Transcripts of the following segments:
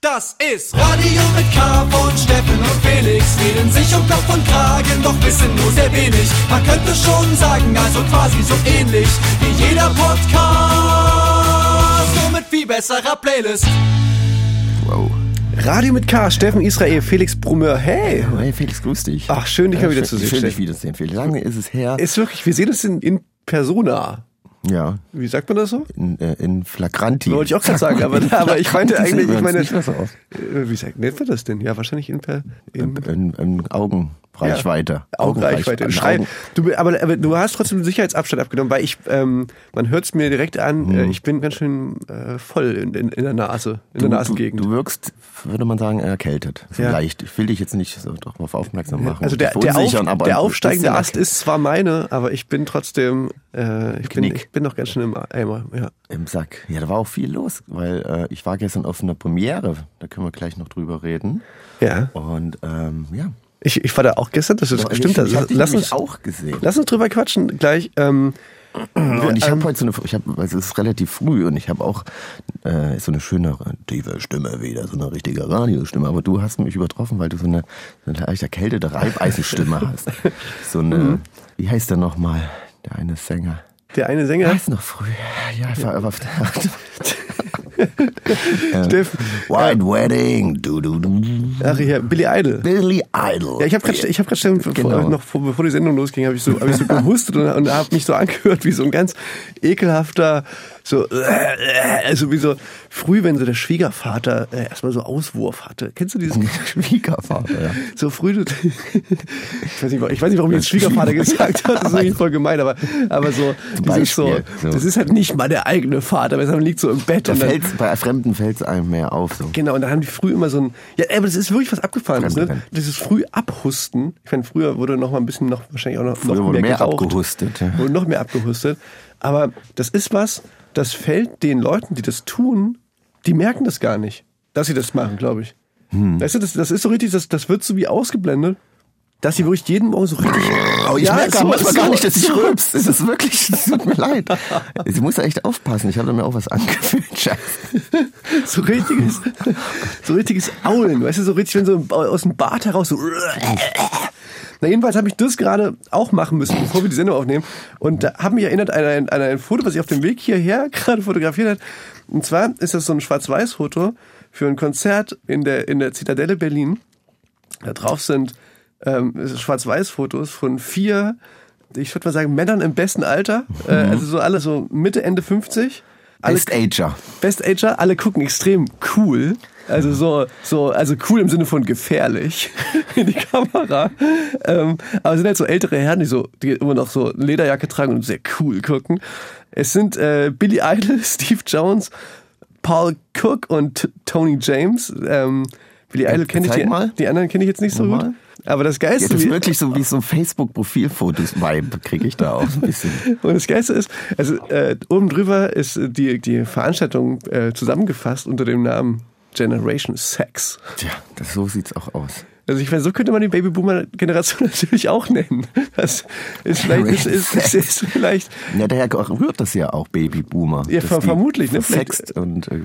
Das ist Radio mit K von Steffen und Felix. Reden sich um Kopf und Kragen, doch wissen nur sehr wenig. Man könnte schon sagen, also quasi so ähnlich wie jeder Podcast. Nur mit viel besserer Playlist. Wow. Radio mit K, Steffen Israel, Felix Brummeur. Hey! Hey Felix, grüß dich. Ach, schön, dich mal wieder zu sehen. Schön, dich Steffen. wiedersehen. Wie lange ist es her? Ist wirklich, wir sehen uns in, in Persona. Ja, Wie sagt man das so? in, äh, in Flagranti. Wollte ich auch gerade sagen, aber, aber ich meinte eigentlich, ich meine, äh, wie sagt nennt man das denn? Ja, wahrscheinlich in, per, in, In, in Augenreichweite. Augenreichweite. Augenreich- Schrei. Augen- Du, aber, aber du hast trotzdem den Sicherheitsabstand abgenommen, weil ich, ähm, man hört es mir direkt an, Hm. äh, ich bin ganz schön äh, voll in, in, in der Nase, in der Du, Nasengegend. du, du wirkst, würde man sagen, erkältet. So Ja. Ich will dich jetzt nicht so darauf aufmerksam machen. also der, der, auf, der aufsteigende Ast ist zwar meine, aber ich bin trotzdem, äh, ich, bin, ich bin noch ganz schön im Eimer. Ja. Im Sack. Ja, da war auch viel los, weil äh, ich war gestern auf einer Premiere. Da können wir gleich noch drüber reden. ja. Und ähm, ja. Ich, ich war da auch gestern, das ist ich, stimmt. ich hab dich lass uns auch gesehen. Lass uns drüber quatschen gleich. Ähm, Und ich habe heute so eine, ich habe, also es ist relativ früh und ich habe auch äh, so eine schöne tiefe Stimme wieder, so eine richtige Radiostimme. Aber du hast mich übertroffen, weil du so eine, so eine leicht erkältete Reibeisenstimme hast. So eine, Mhm. wie heißt der nochmal, der eine Sänger? der eine Sänger, Weiß noch früh. Ja, ich war aber auf Steffen, White Wedding, du du du. ach ja, Billy Idol. Billy Idol. Ja, ich habe gerade, vor- Genau. noch vor, bevor die Sendung losging, habe ich so, ich so gehustet und, und habe mich so angehört wie so ein ganz ekelhafter, so, also wie so früh, wenn so der Schwiegervater äh, erstmal so Auswurf hatte. Kennst du dieses? Schwiegervater, ja. So früh, du, ich weiß nicht, warum- ich weiß nicht, warum ich jetzt Schwiegervater gesagt habe, das ist eigentlich voll gemein, aber, aber so, dieses so, so. das ist halt nicht mal der eigene Vater, weil man liegt so im Bett Da und dann, bei Fremden fällt es einem mehr auf. So. Genau, und dann haben die früh immer so ein. Ja, aber das ist wirklich was Abgefahrenes, ne? Dieses früh Abhusten. Ich meine, früher wurde noch mal ein bisschen, noch wahrscheinlich auch noch, Früher noch mehr, mehr abgehustet, ja. Wurde noch mehr abgehustet. Aber das ist was, das fällt den Leuten, die das tun, die merken das gar nicht, dass sie das machen, glaube ich. Hm. Weißt du, das, das ist so richtig, das, das wird so wie ausgeblendet, dass sie wirklich jeden Morgen so richtig. Oh, ich Ja, merke so- manchmal so- gar nicht, dass ich rülps. Es ist wirklich, es tut mir leid. Sie muss ja echt aufpassen. Ich habe mir auch was angefühlt. Scheiße. So richtiges, so richtiges Aulen, weißt du, so richtig, wenn so aus dem Bart heraus so. Na, jedenfalls habe ich das gerade auch machen müssen, bevor wir die Sendung aufnehmen. Und da hat mich erinnert an ein, an ein Foto, was ich auf dem Weg hierher gerade fotografiert habe. Und zwar ist das so ein Schwarz-Weiß-Foto für ein Konzert in der, in der Zitadelle Berlin. Da drauf sind ähm, Schwarz-Weiß-Fotos von vier, ich würde mal sagen, Männern im besten Alter. Äh, also so alle so Mitte, Ende 50. Alle, Best Ager. Best Ager, alle gucken extrem cool. Also so, so, also cool im Sinne von gefährlich in die Kamera. Ähm, aber es sind halt so ältere Herren, die so, die immer noch so Lederjacke tragen und sehr cool gucken. Es sind äh, Billy Idol, Steve Jones, Paul Cook und Tony James. Ähm, Billy Idol kenne ich die, mal. die anderen kenne ich jetzt nicht so Nochmal. gut. Aber das Ja, Geilste, das ist wirklich so wie so ein Facebook-Profilfotos-Vibe kriege ich da auch ein bisschen. Und das Geilste ist, also äh, oben drüber ist die, die Veranstaltung äh, zusammengefasst unter dem Namen Generation Sex. Tja, das, so sieht's auch aus. Also ich meine, so könnte man die Babyboomer-Generation natürlich auch nennen. Das ist vielleicht, ist, ist, ist, ist vielleicht Ja, daher rührt das ja auch Babyboomer. Ja, ver- vermutlich, ne? Versext und äh,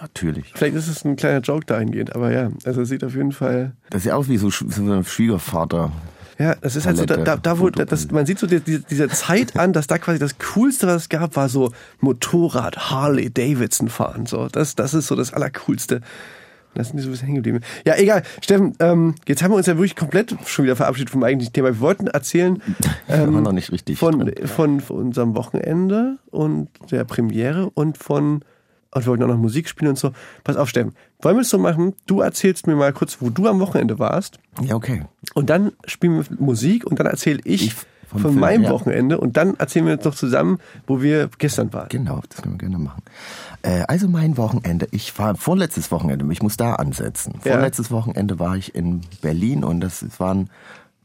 natürlich. vielleicht ist es ein kleiner Joke dahingehend, aber ja, also es sieht auf jeden Fall. Das sieht aus wie so, so ein Schwiegervater. Ja, das ist halt so, da, da, wo, das, man sieht so die, die, diese Zeit an, dass da quasi das Coolste, was es gab, war so Motorrad, Harley Davidson fahren. So, das, das ist so das Allercoolste. Da sind die so ein bisschen hängen geblieben. Ja, egal. Steffen, ähm, jetzt haben wir uns ja wirklich komplett schon wieder verabschiedet vom eigentlichen Thema. Wir wollten erzählen ähm, War noch nicht richtig von, drin. von, von unserem Wochenende und der Premiere und von und wir wollten auch noch Musik spielen und so. Pass auf, Steffen. Wollen wir es so machen? Du erzählst mir mal kurz, wo du am Wochenende warst. Ja, okay. Und dann spielen wir Musik und dann erzähle ich, Ich von Film, meinem ja. Wochenende und dann erzählen wir uns doch zusammen, wo wir gestern waren. Genau, das können wir gerne machen. Äh, also mein Wochenende, ich war vorletztes Wochenende, ich muss da ansetzen. Ja. Vorletztes Wochenende war ich in Berlin und das, das war ein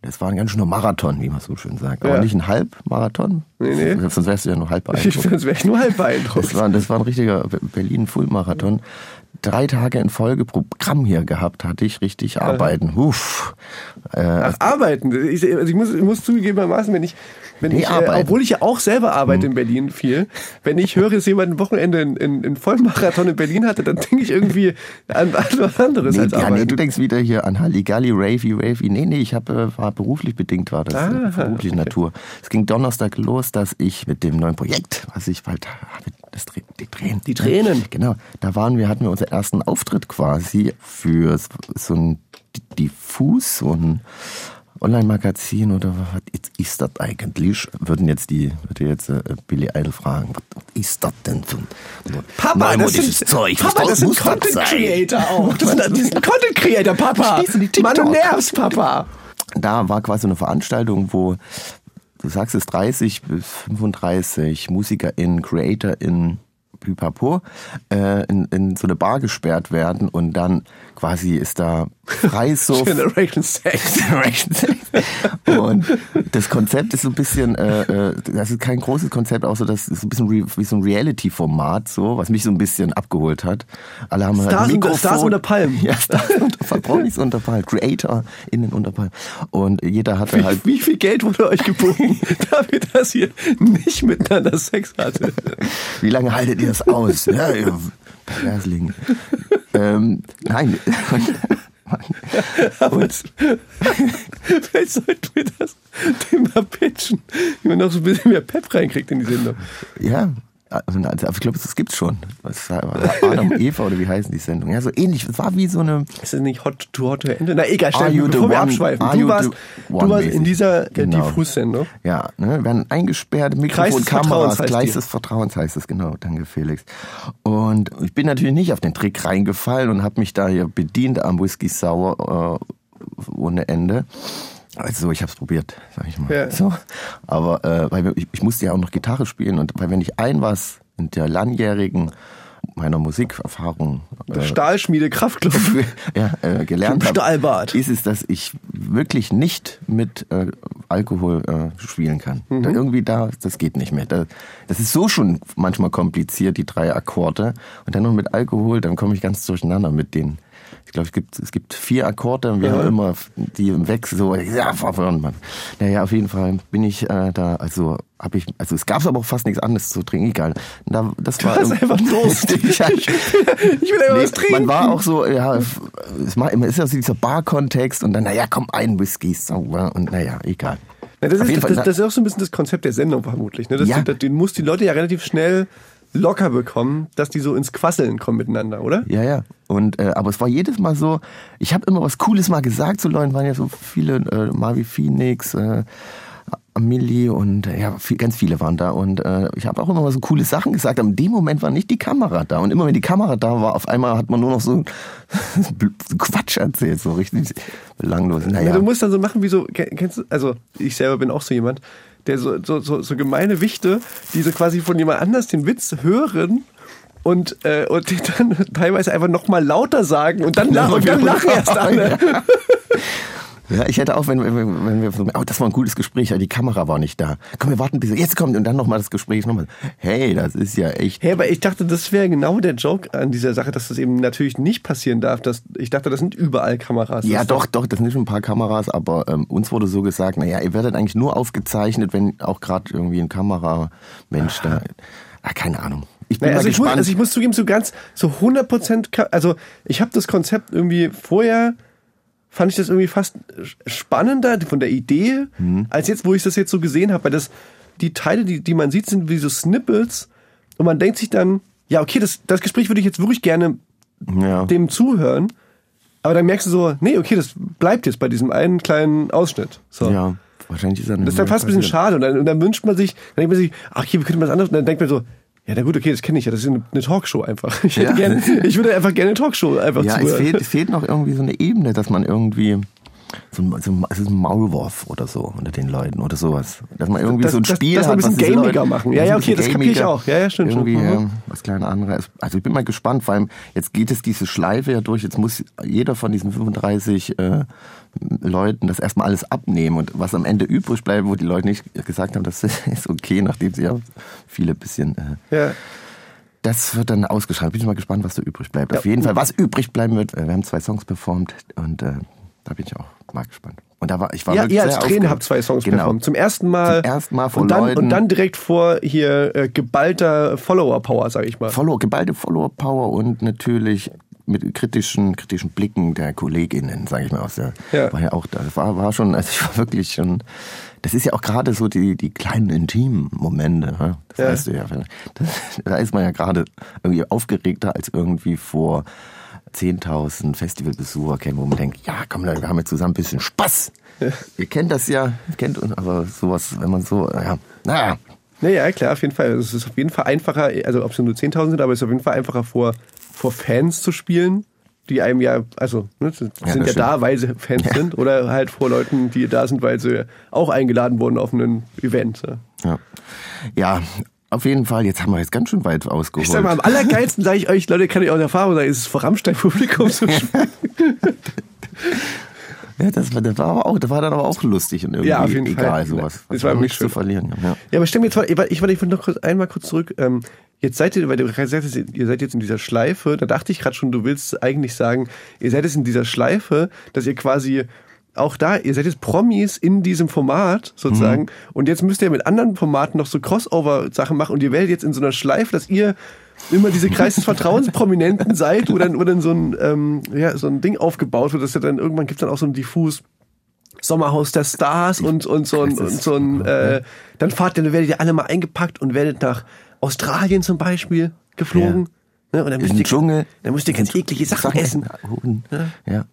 das war ein ganz schöner Marathon, wie man so schön sagt. Aber Ja. nicht ein Halbmarathon. Nee, nee. Sonst wärst du ja nur halb beeindruckt. das wäre ich nur halb beeindruckt. Das war, das war ein richtiger Berlin-Full-Marathon. Drei Tage in Folge Programm hier gehabt, hatte ich richtig arbeiten. Uff. Äh, Ach, arbeiten. Ich, also ich, muss, ich muss zugegebenermaßen, wenn ich, wenn Nee, ich äh, obwohl ich ja auch selber arbeite in Berlin viel, wenn ich höre, dass jemand ein Wochenende in, in, in Vollmarathon in Berlin hatte, dann denke ich irgendwie an, an was anderes Nee, als ja, nee, arbeiten. du denkst wieder hier an Halligalli, Ravey, Ravey. Nee, nee, ich hab, äh, war beruflich bedingt, war das. Ah, äh, berufliche Natur. Es ging Donnerstag los, dass ich mit dem neuen Projekt, was ich bald habe, das die Tränen. Die Tränen. Genau. Da waren wir, hatten wir unseren ersten Auftritt quasi für so ein Diffus, so ein Online-Magazin oder was ist das eigentlich? Würden jetzt die, würde jetzt äh, Billy Idol fragen, was ist das denn für ein Papa, das sind, Zeug? Papa, das sind Content? Creator auch. Das sind, das sind Content Creator, Papa. Mann, du nervst, Papa. da war quasi eine Veranstaltung, wo du sagst es 30 bis 35 MusikerInnen, CreatorInnen, Pipapo, äh, in, in so eine Bar gesperrt werden und dann quasi ist da Freisuff. Generation Sex. Generation Sex. Und das Konzept ist so ein bisschen, äh, äh, das ist kein großes Konzept, außer das ist ein bisschen wie so ein Reality-Format, so, was mich so ein bisschen abgeholt hat. Alle haben halt Stars unter- Mikrofon. Stars unter Palmen. Ja, Stars unter Palmen, Promis unter Palmen, Creator innen unter Palmen. Und jeder hatte Wie, halt wie viel Geld wurde euch geboten, dafür, dass ihr nicht miteinander Sex hattet? Wie lange haltet ihr das aus? Ja, ihr Perversling. ähm, nein. Und, Vielleicht sollten wir das mal pitchen, wie man noch so ein bisschen mehr Pep reinkriegt in die Sendung. ja, also, also, ich glaube, das gibt's schon. War Adam Eva oder wie heißen die Sendung? Ja, so ähnlich. Es war wie so eine. Ist das nicht Hot to Hot to Ende? Na egal, stell, bevor wir one- abschweifen. are Du warst, du warst in dieser äh, Genau. Diffus-Sendung. Ja, ne, wir werden eingesperrt, Mikrofon, Kameras, Gleis die. des Vertrauens heißt es, genau, danke Felix. Und ich bin natürlich nicht auf den Trick reingefallen und habe mich da hier bedient am Whisky Sour äh, ohne Ende. Also ich habe es probiert, sag ich mal. Ja. So. Aber äh, weil ich, ich musste ja auch noch Gitarre spielen und weil wenn ich ein was in der langjährigen meiner Musikerfahrung äh, Stahlschmiede, Kraftklopf. ja, äh, gelernt habe, ist es, dass ich wirklich nicht mit äh, Alkohol äh, spielen kann. Mhm. Da irgendwie da, das geht nicht mehr. Da, das ist so schon manchmal kompliziert, die drei Akkorde. Und dann noch mit Alkohol, dann komme ich ganz durcheinander mit denen. Ich glaube, es gibt, es gibt vier Akkorde und wir Ja. haben immer die im Wechsel so, ja, Mann. Naja, auf jeden Fall bin ich äh, da, also habe ich, also es gab aber auch fast nichts anderes zu trinken, egal. Da, das war hast einfach Durst. ich, Ich will einfach Nee, was trinken. man war auch so, ja, es ist ja so dieser Bar-Kontext und dann, naja, komm, ein Whisky sauber und naja, egal. Ja, das, ist, das, das, ist auch so ein bisschen das Konzept der Sendung vermutlich. Ne? Das, Ja. den muss die Leute ja relativ schnell locker bekommen, dass die so ins Quasseln kommen miteinander, oder? Ja, ja. Und äh, aber es war jedes Mal so, ich habe immer was Cooles mal gesagt zu Leuten, waren ja so viele, äh, Marvi Phoenix, äh, Amelie und äh, ja, viel, ganz viele waren da. Und äh, ich habe auch immer mal so coole Sachen gesagt, aber in dem Moment war nicht die Kamera da. Und immer wenn die Kamera da war, auf einmal hat man nur noch so Quatsch erzählt, so richtig belanglos. Ja. Naja, du musst dann so machen wie so, ken- kennst du, also ich selber bin auch so jemand, der so, so, so, so gemeine Wichte, die so quasi von jemand anders den Witz hören und, äh, und den dann teilweise einfach nochmal lauter sagen und dann, la und dann lachen erst alle. Ja, ich hätte auch, wenn, wenn, wir- wenn wir so, oh, das war ein gutes Gespräch, aber die Kamera war nicht da. Komm, wir warten bis jetzt kommt und dann nochmal das Gespräch nochmal. Hey, das ist ja echt. Hey, aber ich dachte, das wäre genau der Joke an dieser Sache, dass das eben natürlich nicht passieren darf. Dass, ich dachte, das sind überall Kameras. Ja, doch, doch, das sind schon ein paar Kameras, aber ähm, uns wurde so gesagt, naja, ihr werdet eigentlich nur aufgezeichnet, wenn auch gerade irgendwie ein Kameramensch da. Ah, keine Ahnung. Ich bin Naja, also, ich muss, also ich muss zugeben, so ganz, so 100 Prozent, also ich habe das Konzept irgendwie vorher, fand ich das irgendwie fast spannender von der Idee, Mhm. als jetzt, wo ich das jetzt so gesehen habe, weil das, die Teile, die, die man sieht, sind wie so Snippets und man denkt sich dann, ja, okay, das, das Gespräch würde ich jetzt wirklich gerne ja. dem zuhören, aber dann merkst du so, nee, okay, das bleibt jetzt bei diesem einen kleinen Ausschnitt. So. ja, wahrscheinlich ist er Das ist dann fast ein bisschen schade. Und dann, und dann wünscht man sich, dann denkt man sich, ach, hier, wie könnte man das anders? Und dann denkt man so, ja, na gut, okay, das kenne ich ja, das ist eine, Talkshow einfach. Ich, hätte Ja. gerne, ich würde einfach gerne eine Talkshow einfach Ja, es zuhören. fehlt, es fehlt noch irgendwie so eine Ebene, dass man irgendwie so ein, so ein, es ist ein Maulwurf oder so unter den Leuten oder sowas. Dass man irgendwie Das- so ein das- Spiel dass man hat. ein bisschen gamiger machen. Ja, ja, okay, das kapier ich auch. Ja, ja, stimmt. Irgendwie, Mhm. ähm, was kleine andere. Also ich bin mal gespannt, vor allem jetzt geht es diese Schleife ja durch. Jetzt muss jeder von diesen 35 äh, Leuten das erstmal alles abnehmen und was am Ende übrig bleibt, wo die Leute nicht gesagt haben, das ist okay, nachdem sie ja viele bisschen äh, Ja. Das wird dann ausgeschaltet. Bin ich mal gespannt, was da übrig bleibt. Auf jeden Fall, was übrig bleiben wird. äh, Wir haben zwei Songs performt und äh, da bin ich auch mal gespannt. Und da war ich war Ja, wirklich ihr als Trainer habt zwei Songs genau. performt. Zum ersten Mal. Zum ersten Mal vor und dann, Leuten. Und dann direkt vor hier äh, geballter Follower-Power, sag ich mal. Follow, geballte Follower-Power und natürlich mit kritischen, kritischen Blicken der KollegInnen, sage ich mal, aus der, Ja. war ja auch, das war, war schon, also ich war wirklich schon, das ist ja auch gerade so die, die kleinen intimen Momente, ne? das Ja. weißt du ja, das, da ist man ja gerade irgendwie aufgeregter als irgendwie vor 10.000 Festivalbesucher kämen, wo man denkt, ja, komm, wir haben jetzt zusammen ein bisschen Spaß. Ihr kennt das ja, ihr kennt uns, aber sowas, wenn man so, ja, naja, Naja, klar, auf jeden Fall. Es ist auf jeden Fall einfacher, also ob es nur 10.000 sind, aber es ist auf jeden Fall einfacher vor, vor Fans zu spielen, die einem ja, also ne, Ja, sind ja das da, weil sie Fans sind, oder halt vor Leuten, die da sind, weil sie auch eingeladen wurden auf ein Event. ja. ja. Auf jeden Fall, jetzt haben wir jetzt ganz schön weit ausgeholt. Ich sag mal, am allergeilsten sage ich euch, Leute, kann ich aus Erfahrung sagen, ist es vor Rammstein-Publikum zu spielen. Ja, das war, das war aber auch, das war dann aber auch lustig und irgendwie Ja, auf jeden egal, Fall. sowas. Das Was war war wirklich nichts zu verlieren. Ja. Ja, aber stimmt jetzt, ich, ich, ich wollte noch kurz, einmal kurz zurück. Ähm, jetzt seid ihr, weil du gerade sagtest, ihr seid jetzt in dieser Schleife, da dachte ich gerade schon, du willst eigentlich sagen, ihr seid jetzt in dieser Schleife, dass ihr quasi auch da, ihr seid jetzt Promis in diesem Format sozusagen und jetzt müsst ihr mit anderen Formaten noch so Crossover-Sachen machen und ihr werdet jetzt in so einer Schleife, dass ihr immer diese Kreis des Vertrauensprominenten seid, wo dann, wo dann so ein, ähm, ja, so ein Ding aufgebaut wird, dass ja dann irgendwann gibt's dann auch so ein diffus Sommerhaus der Stars und, und so ein, und so ein äh, dann fahrt ihr, werdet ihr alle mal eingepackt und werdet nach Australien zum Beispiel geflogen. Ne? Und dann müsst ihr, Dschungel. dann müsst ihr ganz eklige Sachen essen. Huhn. Ja.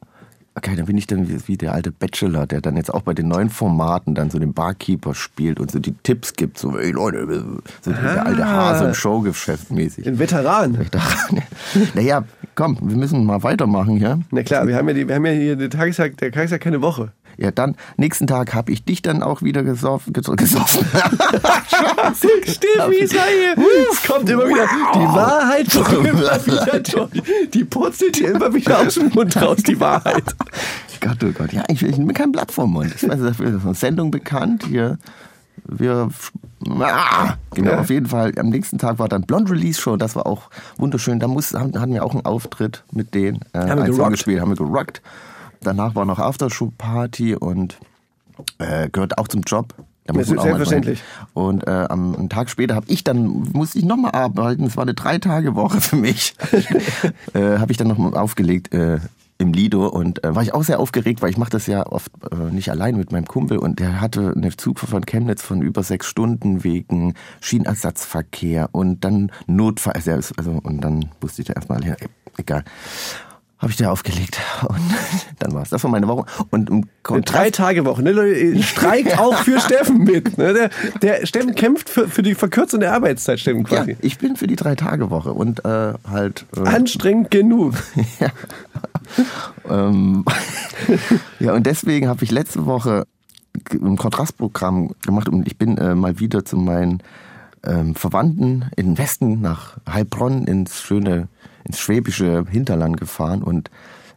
Okay, dann bin ich dann wie, der alte Bachelor, der dann jetzt auch bei den neuen Formaten dann so den Barkeeper spielt und so die Tipps gibt, so, ey Leute, so der alte Hase im Showgeschäft mäßig. Ein Veteran. naja, komm, wir müssen mal weitermachen hier. Na klar, wir haben ja, die, wir haben ja hier den Tagestag, der Tagestag keine Woche. Ja, dann, nächsten Tag habe ich dich dann auch wieder gesoffen. ges- gesoffen. Steffi ist hier. Es kommt immer wieder. Die Wahrheit kommt immer wieder. Die purzelt hier immer wieder aus dem Mund raus, die Wahrheit. Gott, oh Gott, ja, ich, ich bin kein Blatt vom Mund. Ich weiß, dafür ist eine Sendung bekannt hier. Wir, ah, genau, auf jeden Fall. Am nächsten Tag war dann Blonde Release Show, das war auch wunderschön. Da muss, haben, hatten wir auch einen Auftritt mit denen. Äh, Haben wir Song gespielt, haben wir gerockt. Danach war noch Aftershow Party und äh, gehört auch zum Job. Da muss auch mal selbstverständlich. Und äh, am, einen Tag später habe ich dann, musste ich nochmal arbeiten, es war eine Drei-Tage-Woche für mich. äh, habe ich dann noch aufgelegt äh, im Lido und äh, war ich auch sehr aufgeregt, weil ich mache das ja oft äh, nicht allein mit meinem Kumpel und der hatte eine Zugfahrt von Chemnitz von über sechs Stunden wegen Schienenersatzverkehr und dann Notfall, also, also und dann wusste ich da erstmal, egal. Habe ich da aufgelegt und dann war's. Das war meine Woche. Und im Kontrast Drei-Tage-Woche. Ne? Leute, Streik auch für Steffen mit. Ne? Der, der Steffen kämpft für, für die Verkürzung der Arbeitszeit, Steffen Ja, quasi. ich bin für die Drei-Tage-Woche und äh, halt. Äh, Anstrengend genug. ja. ähm, ja, und deswegen habe ich letzte Woche ein Kontrastprogramm gemacht und ich bin äh, mal wieder zu meinen ähm, Verwandten in den Westen nach Heilbronn ins schöne, ins schwäbische Hinterland gefahren und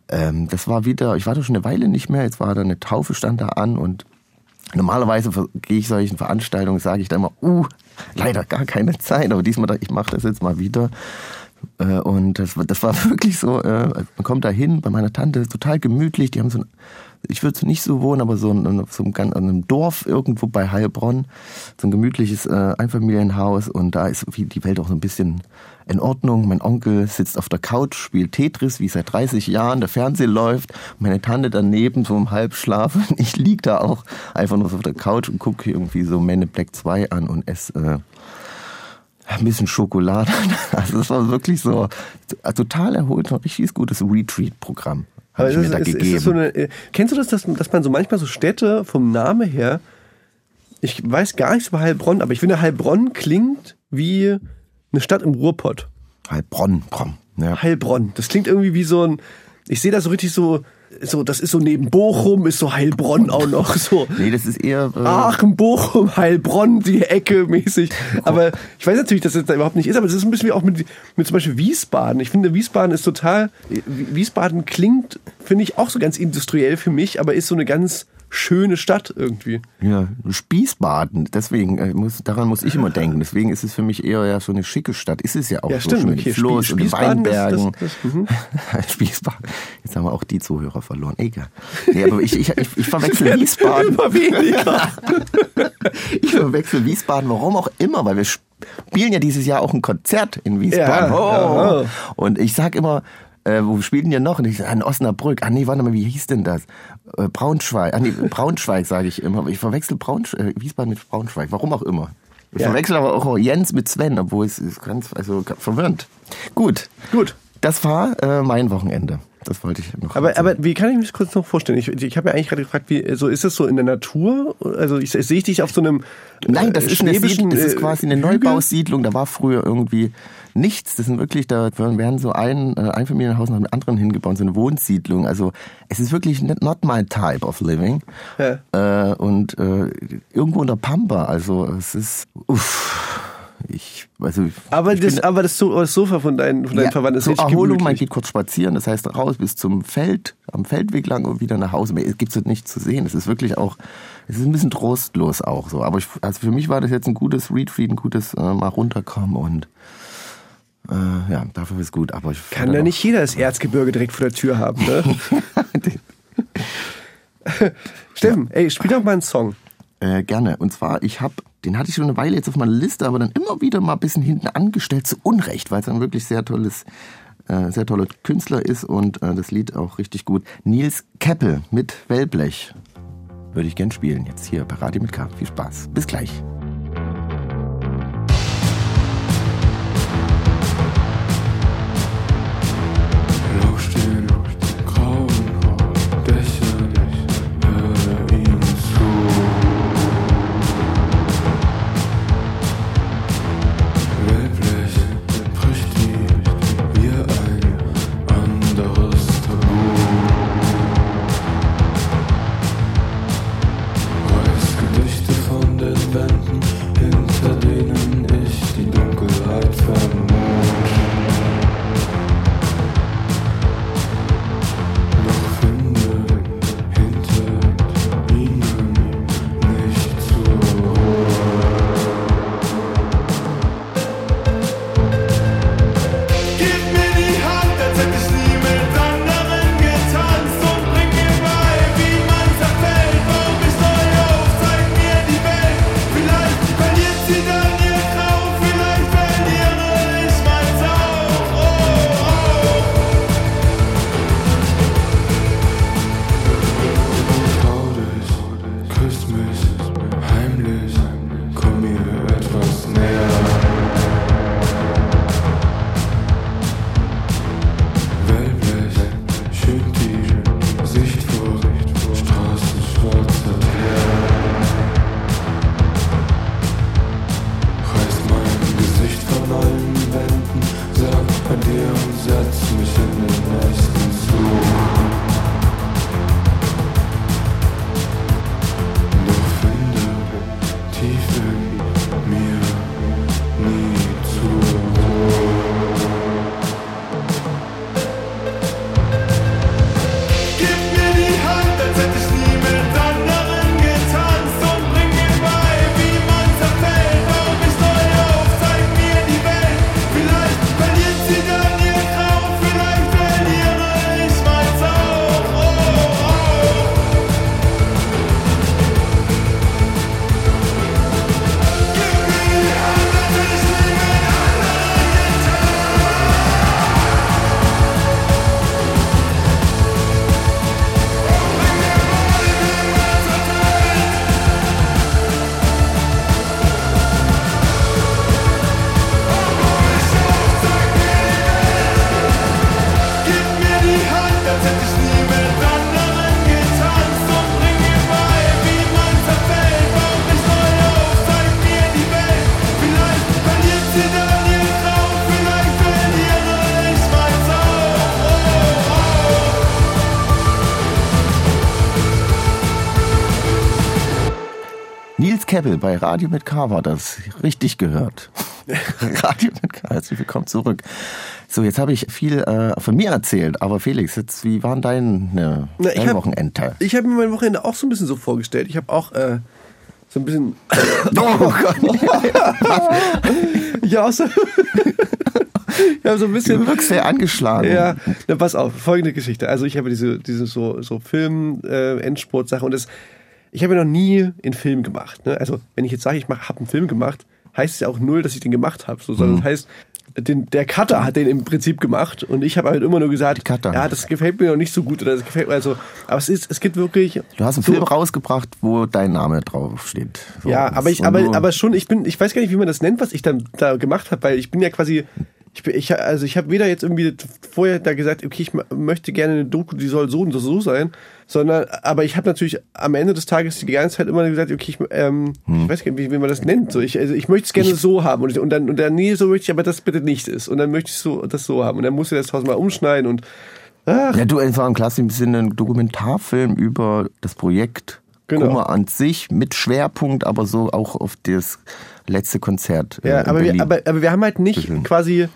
ähm, das war wieder, ich war da schon eine Weile nicht mehr, jetzt war da eine Taufe stand da an und Normalerweise gehe ich solchen Veranstaltungen, sage ich da immer, uh, leider gar keine Zeit, aber diesmal, dachte ich mache das jetzt mal wieder. Äh, Und das, war- das war wirklich so, äh, man kommt da hin, bei meiner Tante, total gemütlich, die haben so ein, ich würde nicht so wohnen, aber so in so einem, einem Dorf irgendwo bei Heilbronn, so ein gemütliches äh, Einfamilienhaus und da ist die Welt auch so ein bisschen in Ordnung. Mein Onkel sitzt auf der Couch, spielt Tetris, wie seit 30 Jahren, der Fernseher läuft, meine Tante daneben so im Halbschlaf. Ich lieg da auch einfach nur so auf der Couch und gucke irgendwie so Men in Black 2 an und esse äh, ein bisschen Schokolade. Also das war wirklich so total erholt, ein richtig gutes Retreat-Programm. Habe ich ist mir da ist, gegeben. es so eine, äh, kennst du das, dass, dass man so manchmal so Städte vom Namen her, ich weiß gar nichts über Heilbronn, aber ich finde Heilbronn klingt wie eine Stadt im Ruhrpott. Heilbronn, komm. Ja. Heilbronn. Das klingt irgendwie wie so ein, ich sehe da so richtig so, so, das ist so neben Bochum, ist so Heilbronn auch noch so. Nee, das ist eher. Äh, Aachen, Bochum, Heilbronn, die Ecke mäßig. Aber ich weiß natürlich, dass das da überhaupt nicht ist, aber es ist ein bisschen wie auch mit, mit zum Beispiel Wiesbaden. Ich finde, Wiesbaden ist total, Wiesbaden klingt, finde ich, auch so ganz industriell für mich, aber ist so eine ganz schöne Stadt irgendwie. Ja, Spießbaden, deswegen äh, muss, daran muss ich immer denken. Deswegen ist es für mich eher ja so eine schicke Stadt. Ist es ja auch Ja, so stimmt, schon mit okay, Fluss Spie- und Spießbaden, das- Weinbergen. das- das- mhm. Spießbaden. Jetzt haben wir auch die Zuhörer verloren. Egal. Nee, aber ich, ich, ich, ich verwechsel Wiesbaden. Immer weniger. Ich verwechsel Wiesbaden, warum auch immer, weil wir spielen ja dieses Jahr auch ein Konzert in Wiesbaden. Ja, oh. ja. Und ich sag immer, äh, wo spielten wir noch? Und ich sag, in Osnabrück. Ah nee, warte mal, wie hieß denn das? Äh, Braunschweig. Ah nee, Braunschweig sage ich immer. Ich verwechsel Braunsch äh, Wiesbaden mit Braunschweig. Warum auch immer. Ich Ja. verwechsel aber auch Jens mit Sven, obwohl es ist ganz also verwirrend. Gut. Gut. Das war äh, mein Wochenende. Das wollte ich noch. Aber, erzählen. aber wie kann ich mich das kurz noch vorstellen? Ich, ich habe ja eigentlich gerade gefragt, wie so ist es so in der Natur? Also ich, sehe ich dich auf so einem Nein, das äh, ist, eine Siedlung, das ist äh, quasi eine? Neubausiedlung. Da war früher irgendwie nichts. Das sind wirklich, da werden so ein äh, Einfamilienhaus nach dem anderen hingebaut, so eine Wohnsiedlung. Also es ist wirklich not my type of living. Ja. Äh, und äh, irgendwo in der Pampa. Also es ist, uff, ich, also Aber ich das, bin- aber das, so Sofa von deinen, von deinen Verwandten ist zur richtig Erholung, man gemütlich. geht kurz spazieren, das heißt raus bis zum Feld, am Feldweg lang und wieder nach Hause. Mehr gibt's dort nichts zu sehen. Es ist wirklich auch, es ist ein bisschen trostlos auch so. Aber ich, also für mich war das jetzt ein gutes Retreat, ein gutes äh, mal runterkommen und äh, ja, dafür ist gut. Aber ich Kann ja nicht jeder das Erzgebirge direkt vor der Tür haben, ne? Steffen, ey, spiel doch mal einen Song. Äh, gerne. Und zwar, ich habe, den hatte ich schon eine Weile jetzt auf meiner Liste, aber dann immer wieder mal ein bisschen hinten angestellt, zu Unrecht, weil es ein wirklich sehr tolles, äh, sehr toller Künstler ist und äh, das Lied auch richtig gut. Nils Keppel mit Wellblech. Würde ich gern spielen. Jetzt hier bei Radio mit K. Viel Spaß. Bis gleich. Keppel bei Radio mit K war das. Richtig gehört. Radio mit K. Herzlich willkommen zurück. So, jetzt habe ich viel äh, von mir erzählt, aber Felix, jetzt, wie waren deine, Na, ich dein hab- Wochenende? Ich habe mir mein Wochenende auch so ein bisschen so vorgestellt. Ich habe auch äh, so ein bisschen. Oh Gott, Ich habe auch so. ich habe so ein bisschen. du wirkst sehr angeschlagen. Ja, na, pass auf, folgende Geschichte. Also ich habe diese, diese so, so Film-Endsport-Sache und das, ich habe ja noch nie einen Film gemacht. Ne? Also wenn ich jetzt sage, ich habe einen Film gemacht, heißt es ja auch null, dass ich den gemacht habe. So, Mhm. sondern das heißt, den, der Cutter hat den im Prinzip gemacht und ich habe halt immer nur gesagt, ja, das gefällt mir noch nicht so gut oder das gefällt mir also, aber es ist, es gibt wirklich. Du hast einen so- Film rausgebracht, wo dein Name drauf steht. So, ja, aber ich, aber, aber schon, ich bin, ich weiß gar nicht, wie man das nennt, was ich dann da gemacht habe, weil ich bin ja quasi, ich bin, ich, also ich habe weder jetzt irgendwie vorher da gesagt, okay, ich möchte gerne eine Doku, die soll so und so, sein, sondern, aber ich habe natürlich am Ende des Tages die ganze Zeit immer gesagt, okay, ich, ähm, Hm. ich weiß gar nicht, wie, wie man das nennt, so ich, also ich möchte es gerne so haben und, ich, und dann, und dann, nee, so möchte ich, aber das bitte nicht ist und dann möchte ich so, das so haben und dann muss ich das tausendmal umschneiden und, ach, Ja, du, es war im klassischen Sinne ein Dokumentarfilm über das Projekt Genau. Kummer an sich, mit Schwerpunkt, aber so auch auf das letzte Konzert. äh, Ja, aber wir, aber, aber wir haben halt nicht Bisschen. quasi,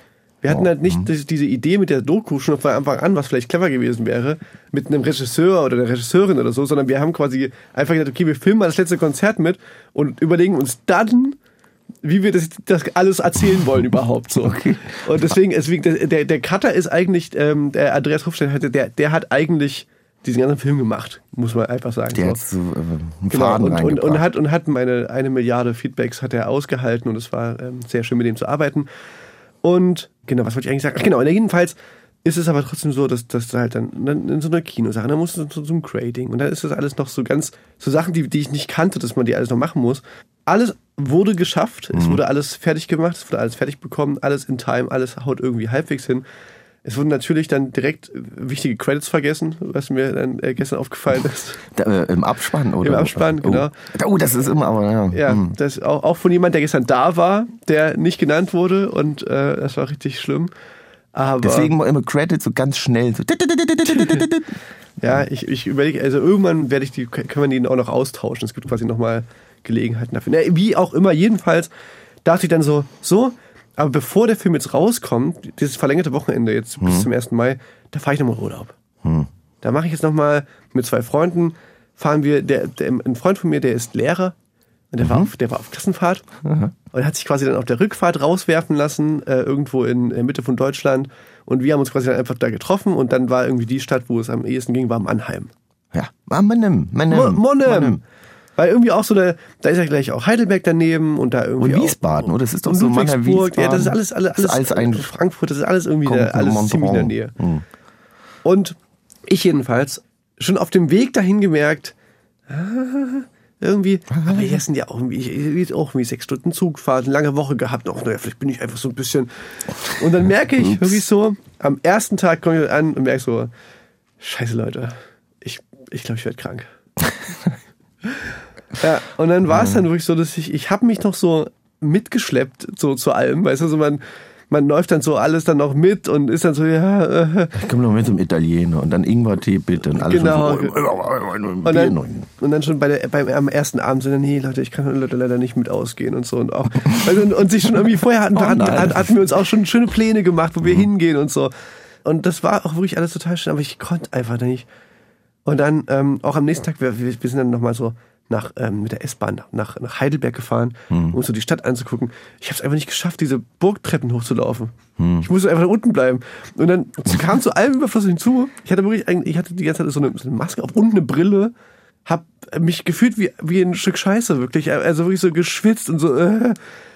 wir hatten halt nicht mhm. diese, Idee mit der Doku schon von Anfang an, was vielleicht clever gewesen wäre, mit einem Regisseur oder einer Regisseurin oder so, sondern wir haben quasi einfach gesagt, okay, wir filmen mal das letzte Konzert mit und überlegen uns dann, wie wir das, das alles erzählen wollen überhaupt so. Okay. Und deswegen, deswegen der, der, Cutter ist eigentlich, ähm, der Andreas Hofstein, der, der hat eigentlich diesen ganzen Film gemacht, muss man einfach sagen. der hat so äh, einen Genau, Faden und, und, und hat und hat meine eine Milliarde Feedbacks hat er ausgehalten und es war ähm, sehr schön mit ihm zu arbeiten. Und genau, was wollte ich eigentlich sagen? Ach genau, jedenfalls ist es aber trotzdem so, dass du halt dann, dann in so einer Kinosache, dann musst du zu so einem Grading und dann ist das alles noch so ganz so Sachen, die die ich nicht kannte, dass man die alles noch machen muss. Alles wurde geschafft, Mhm. es wurde alles fertig gemacht, es wurde alles fertig bekommen, alles in Time, alles haut irgendwie halbwegs hin. Es wurden natürlich dann direkt äh, wichtige Credits vergessen, was mir dann äh, gestern aufgefallen ist. Da, äh, Im Abspann, oder? Im Abspann, oh. genau. Oh, das ist immer, aber ja. Ja, hm. das auch, auch von jemand, der gestern da war, der nicht genannt wurde und äh, das war richtig schlimm. Aber Deswegen immer Credits so ganz schnell. So. ja, ich, ich überlege, also irgendwann werde ich die, kann man die auch noch austauschen. Es gibt quasi nochmal Gelegenheiten dafür. Na, wie auch immer, jedenfalls dachte ich dann so, so, aber bevor der Film jetzt rauskommt, dieses verlängerte Wochenende jetzt bis zum 1. Mai, da fahre ich nochmal Urlaub. Da mache ich jetzt nochmal mit zwei Freunden, fahren wir, der, der, ein Freund von mir, der ist Lehrer, und der, war, auf, der war auf Klassenfahrt und hat sich quasi dann auf der Rückfahrt rauswerfen lassen, äh, irgendwo in der Mitte von Deutschland. Und wir haben uns quasi dann einfach da getroffen und dann war irgendwie die Stadt, wo es am ehesten ging, war Mannheim. Ja, ah. Mo- Monnem. Mannem. Weil irgendwie auch so, da, da ist ja gleich auch Heidelberg daneben und da irgendwie. Und auch- Wiesbaden, oder? Das ist doch so Mannheim, Ludwigsburg. Ja, das ist Wiesbaden. alles, alles, alles, alles ein- Frankfurt, das ist alles irgendwie da, alles ziemlich in der Nähe. Hm. Und ich jedenfalls schon auf dem Weg dahin gemerkt, ah, irgendwie, aber hier sind ja auch irgendwie, auch irgendwie sechs Stunden Zugfahrt, eine lange Woche gehabt, auch, naja, vielleicht bin ich einfach so ein bisschen. Und dann merke ich wirklich so, am ersten Tag komme ich an und merke so, scheiße Leute, ich, ich glaube, ich werde krank. Ja, und dann war es dann wirklich so, dass ich, ich habe mich noch so mitgeschleppt, so zu allem, weißt du, so man, man läuft dann so alles dann noch mit und ist dann so, ja, äh, Ich komme noch mit zum Italiener und dann Ingwertee bitte und alles Genau. schon so. und dann, und dann schon bei der, beim, am ersten Abend so, nee, Leute, ich kann Leute leider nicht mit ausgehen und so und auch, also, und, und sich schon irgendwie vorher hatten, Oh hatten, hatten, wir uns auch schon schöne Pläne gemacht, wo wir hingehen und so. Und das war auch wirklich alles total schön, aber ich konnte einfach nicht. Und dann ähm, auch am nächsten Tag, wir wir sind dann nochmal so nach, ähm, mit der S-Bahn nach, nach Heidelberg gefahren, um uns so die Stadt anzugucken. Ich habe es einfach nicht geschafft, diese Burgtreppen hochzulaufen. Ich musste einfach da unten bleiben. Und dann kam zu allem Überfluss hinzu. Ich hatte wirklich, eigentlich- ich hatte die ganze Zeit so eine, so eine Maske auf und eine Brille. Hab mich gefühlt wie, wie ein Stück Scheiße, wirklich. Also wirklich so geschwitzt und so. Äh.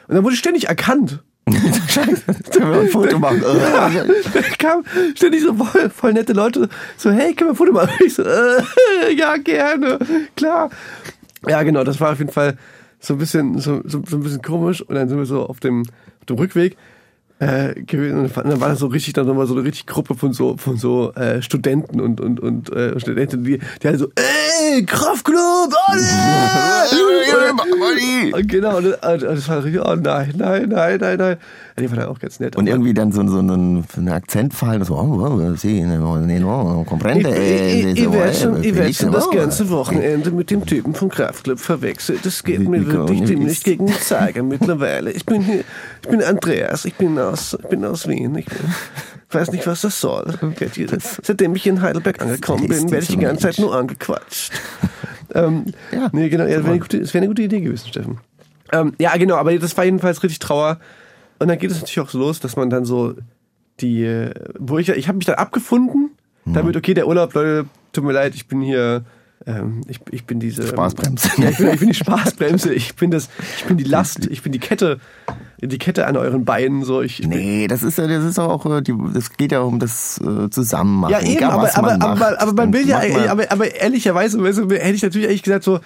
Und dann wurde ich ständig erkannt. Scheiße, wir ein Foto machen? Da kamen ständig so voll, voll nette Leute, so, hey, können wir ein Foto machen? Ich so, äh, ja, gerne, klar. Ja, genau, das war auf jeden Fall so ein bisschen, so, so, so ein bisschen komisch. Und dann sind wir so auf dem, auf dem Rückweg äh, gewesen und dann war das so richtig, dann nochmal so eine richtig Gruppe von so, von so äh, Studenten und, und, und äh, Studenten, die, die halt so, ey, Kraftclub, alle! Und genau, und, und das war richtig, oh nein, nein, nein, nein, nein. Die war dann auch ganz nett. Und irgendwie dann so, so einen, so einen Akzent fallen, so, oh, oh, sí, no, no, comprende. Ich, werde eh, schon, ich werd schon das oh. ganze Wochenende mit dem Typen vom Kraftclub verwechselt. Das geht mir wirklich ziemlich gegen den Zeiger mittlerweile. Ich bin hier, ich bin Andreas, ich bin aus, ich bin aus Wien. Ich weiß nicht, was das soll. Seitdem ich in Heidelberg angekommen bin, werde ich die ganze Zeit nur angequatscht. ähm, Ja, nee, genau, ja, das wäre eine, wäre eine gute Idee gewesen, Steffen. Ähm, ja, genau, aber das war jedenfalls richtig Trauer. Und dann geht es natürlich auch so los, dass man dann so die, äh, wo ich, ich habe mich dann abgefunden, Mhm. damit, okay, der Urlaub, Leute, tut mir leid, ich bin hier, ähm, ich, ich bin diese Spaßbremse. Ja, ich, bin, ich bin die Spaßbremse, ich bin das, ich bin die Last, ich bin die Kette, die Kette an euren Beinen, so ich. ich Nee, das ist ja, das ist auch, äh, die, das geht ja um das äh, Zusammenmachen. ja, eben, egal, aber, aber, man aber, macht. aber man will ja, man- aber, aber ehrlicherweise weißt du, hätte ich natürlich eigentlich gesagt so,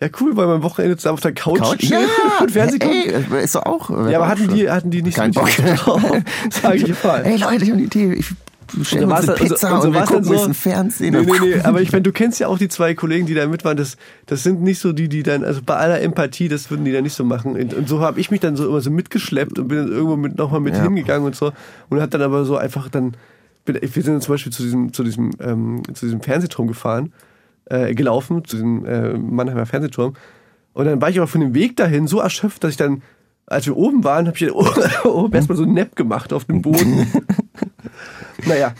ja cool, weil wir am Wochenende zusammen auf der Couch, Couch? Ja, und Fernsehen gucken. ey, ist doch auch. Ja, aber hatten die, hatten die nicht Kein so Bock. drauf, sag ich mal. Ey Leute, ich hab eine Idee. Ich bestelle Und so uns eine dann- Pizza und so- und so und wir gucken ein so- bisschen Fernsehen. Nee, nee, nee, aber ich meine, du kennst ja auch die zwei Kollegen, die da mit waren. Das, das sind nicht so die, die dann, also bei aller Empathie, das würden die dann nicht so machen. Und, und so habe ich mich dann so immer so mitgeschleppt und bin dann irgendwo mit, nochmal mit Ja. hingegangen und so. Und hat dann aber so einfach dann, wir sind dann zum Beispiel zu diesem, zu diesem, ähm, zu diesem Fernsehturm gefahren, äh, gelaufen, zu diesem äh, Mannheimer Fernsehturm. Und dann war ich aber von dem Weg dahin so erschöpft, dass ich dann, als wir oben waren, habe ich dann oben erstmal so einen Nap gemacht auf dem Boden. naja,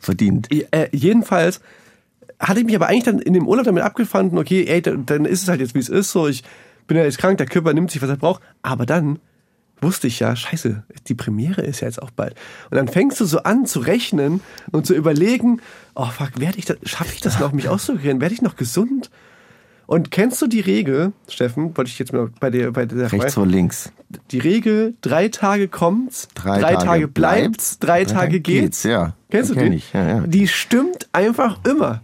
Verdient. äh, jedenfalls hatte ich mich aber eigentlich dann in dem Urlaub damit abgefunden, okay, ey, dann, ist es halt jetzt, wie es ist, so, ich bin ja jetzt krank, der Körper nimmt sich, was er braucht, aber dann wusste ich ja, scheiße, die Premiere ist ja jetzt auch bald. Und dann fängst du so an zu rechnen und zu überlegen, oh fuck, werde ich das, schaffe ich das noch, mich auszukurieren, werde ich noch gesund? Und kennst du die Regel, Steffen, wollte ich jetzt mal bei der, bei der Rechts vor links. die Regel, drei Tage kommt's, Drei drei, Tage Tage, bleibt's, drei, drei Tage geht's. geht's, ja. Kennst du Kenn die? ja, ja. Die stimmt einfach immer.